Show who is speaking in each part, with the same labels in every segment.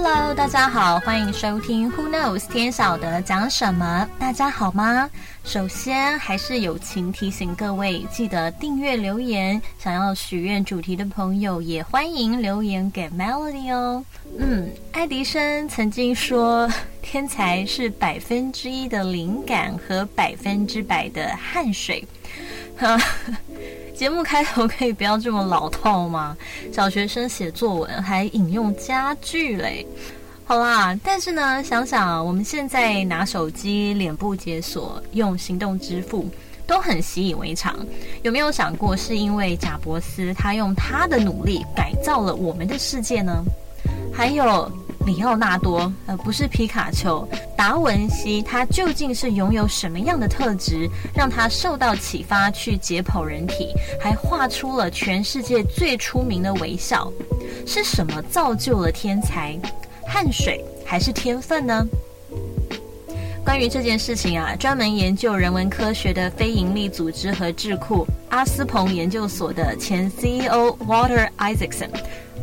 Speaker 1: Hello，大家好，欢迎收听 Who Knows 天晓得讲什么？大家好吗？首先还是友情提醒各位，记得订阅留言。想要许愿主题的朋友，也欢迎留言给 Melody 哦。嗯，爱迪生曾经说，天才是百分之一的灵感和百分之百的汗水。节目开头可以不要这么老套吗？小学生写作文还引用家具嘞。好啦，但是呢，想想我们现在拿手机脸部解锁、用行动支付，都很习以为常。有没有想过，是因为贾伯斯他用他的努力改造了我们的世界呢？还有。里奥纳多，呃，不是皮卡丘，达文西，他究竟是拥有什么样的特质，让他受到启发去解剖人体，还画出了全世界最出名的微笑？是什么造就了天才？汗水还是天分呢？关于这件事情啊，专门研究人文科学的非营利组织和智库阿斯彭研究所的前 CEO Walter Isaacson。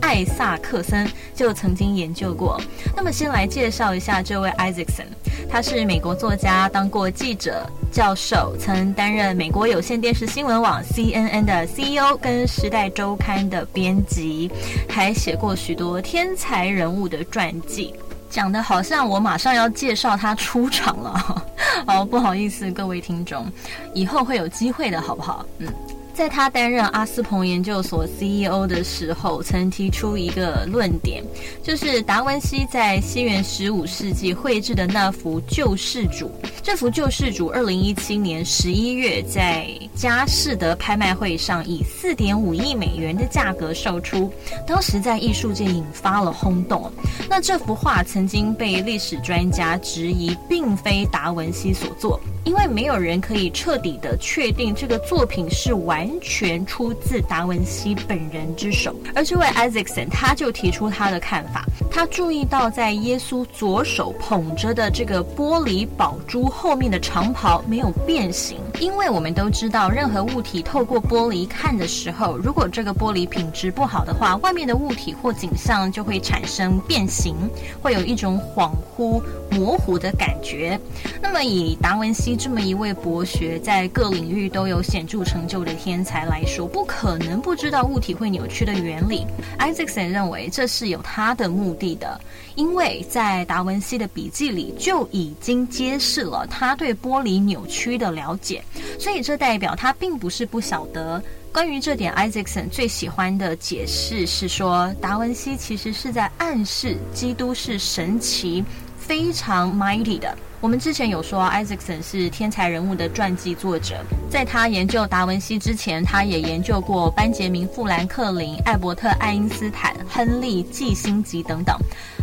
Speaker 1: 艾萨克森就曾经研究过。那么，先来介绍一下这位 Isaacson，他是美国作家，当过记者、教授，曾担任美国有线电视新闻网 CNN 的 CEO，跟时代周刊的编辑，还写过许多天才人物的传记。讲的好像我马上要介绍他出场了，哦，不好意思，各位听众，以后会有机会的，好不好？嗯。在他担任阿斯彭研究所 CEO 的时候，曾提出一个论点，就是达文西在西元十五世纪绘制的那幅《救世主》。这幅《救世主》二零一七年十一月在佳士得拍卖会上以四点五亿美元的价格售出，当时在艺术界引发了轰动。那这幅画曾经被历史专家质疑，并非达文西所作。因为没有人可以彻底的确定这个作品是完全出自达文西本人之手，而这位 Isaacson 他就提出他的看法，他注意到在耶稣左手捧着的这个玻璃宝珠后面的长袍没有变形，因为我们都知道，任何物体透过玻璃看的时候，如果这个玻璃品质不好的话，外面的物体或景象就会产生变形，会有一种恍惚模糊的感觉。那么以达文西。这么一位博学，在各领域都有显著成就的天才来说，不可能不知道物体会扭曲的原理。Isaacson 认为这是有他的目的的，因为在达文西的笔记里就已经揭示了他对玻璃扭曲的了解，所以这代表他并不是不晓得。关于这点，Isaacson 最喜欢的解释是说，达文西其实是在暗示基督是神奇、非常 mighty 的。我们之前有说，Isaacson 是天才人物的传记作者。在他研究达文西之前，他也研究过班杰明·富兰克林、艾伯特·爱因斯坦、亨利·季辛吉等等。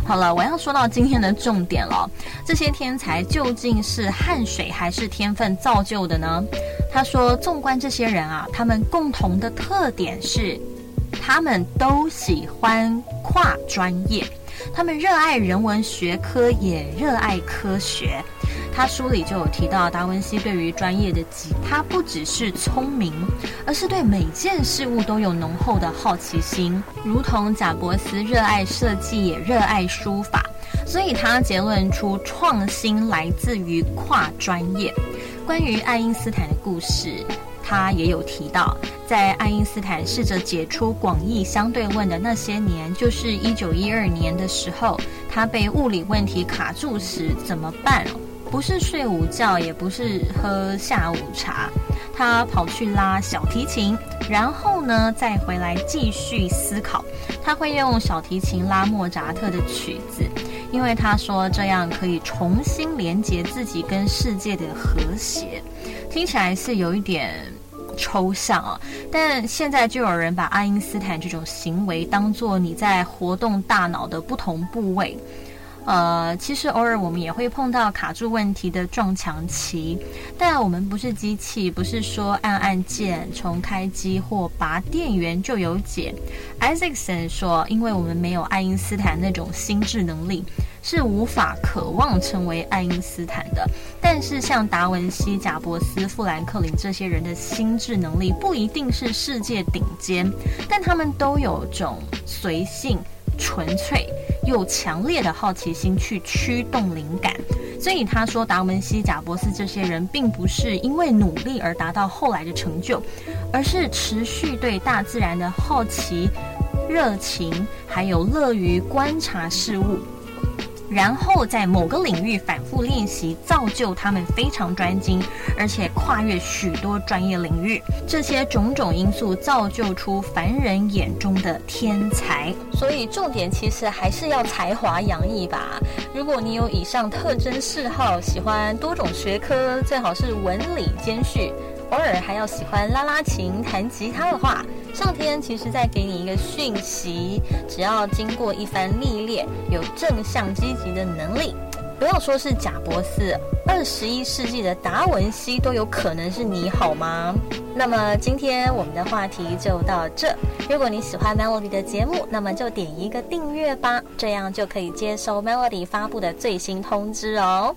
Speaker 1: 好了，我要说到今天的重点了。这些天才究竟是汗水还是天分造就的呢？他说，纵观这些人啊，他们共同的特点是，他们都喜欢跨专业。他们热爱人文学科，也热爱科学。他书里就有提到，达文西对于专业的极，他不只是聪明，而是对每件事物都有浓厚的好奇心，如同贾伯斯热爱设计，也热爱书法。所以他结论出，创新来自于跨专业。关于爱因斯坦的故事。他也有提到，在爱因斯坦试着解出广义相对论的那些年，就是一九一二年的时候，他被物理问题卡住时怎么办？不是睡午觉，也不是喝下午茶，他跑去拉小提琴，然后呢再回来继续思考。他会用小提琴拉莫扎特的曲子，因为他说这样可以重新连接自己跟世界的和谐。听起来是有一点抽象啊，但现在就有人把爱因斯坦这种行为当做你在活动大脑的不同部位。呃，其实偶尔我们也会碰到卡住问题的撞墙期，但我们不是机器，不是说按按键重开机或拔电源就有解。Isaacson 说，因为我们没有爱因斯坦那种心智能力。是无法渴望成为爱因斯坦的，但是像达文西、贾伯斯、富兰克林这些人的心智能力不一定是世界顶尖，但他们都有种随性、纯粹又强烈的好奇心去驱动灵感。所以他说，达文西、贾伯斯这些人并不是因为努力而达到后来的成就，而是持续对大自然的好奇、热情，还有乐于观察事物。然后在某个领域反复练习，造就他们非常专精，而且跨越许多专业领域。这些种种因素造就出凡人眼中的天才。所以重点其实还是要才华洋溢吧。如果你有以上特征嗜好，喜欢多种学科，最好是文理兼蓄。偶尔还要喜欢拉拉琴、弹吉他的话，上天其实在给你一个讯息：只要经过一番历练，有正向积极的能力，不要说是贾伯斯，二十一世纪的达文西都有可能是你，好吗？那么今天我们的话题就到这。如果你喜欢 Melody 的节目，那么就点一个订阅吧，这样就可以接收 Melody 发布的最新通知哦。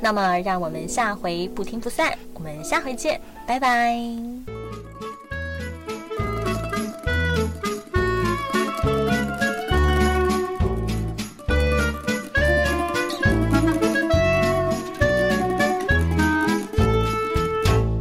Speaker 1: 那么让我们下回不听不散，我们下回见。拜拜。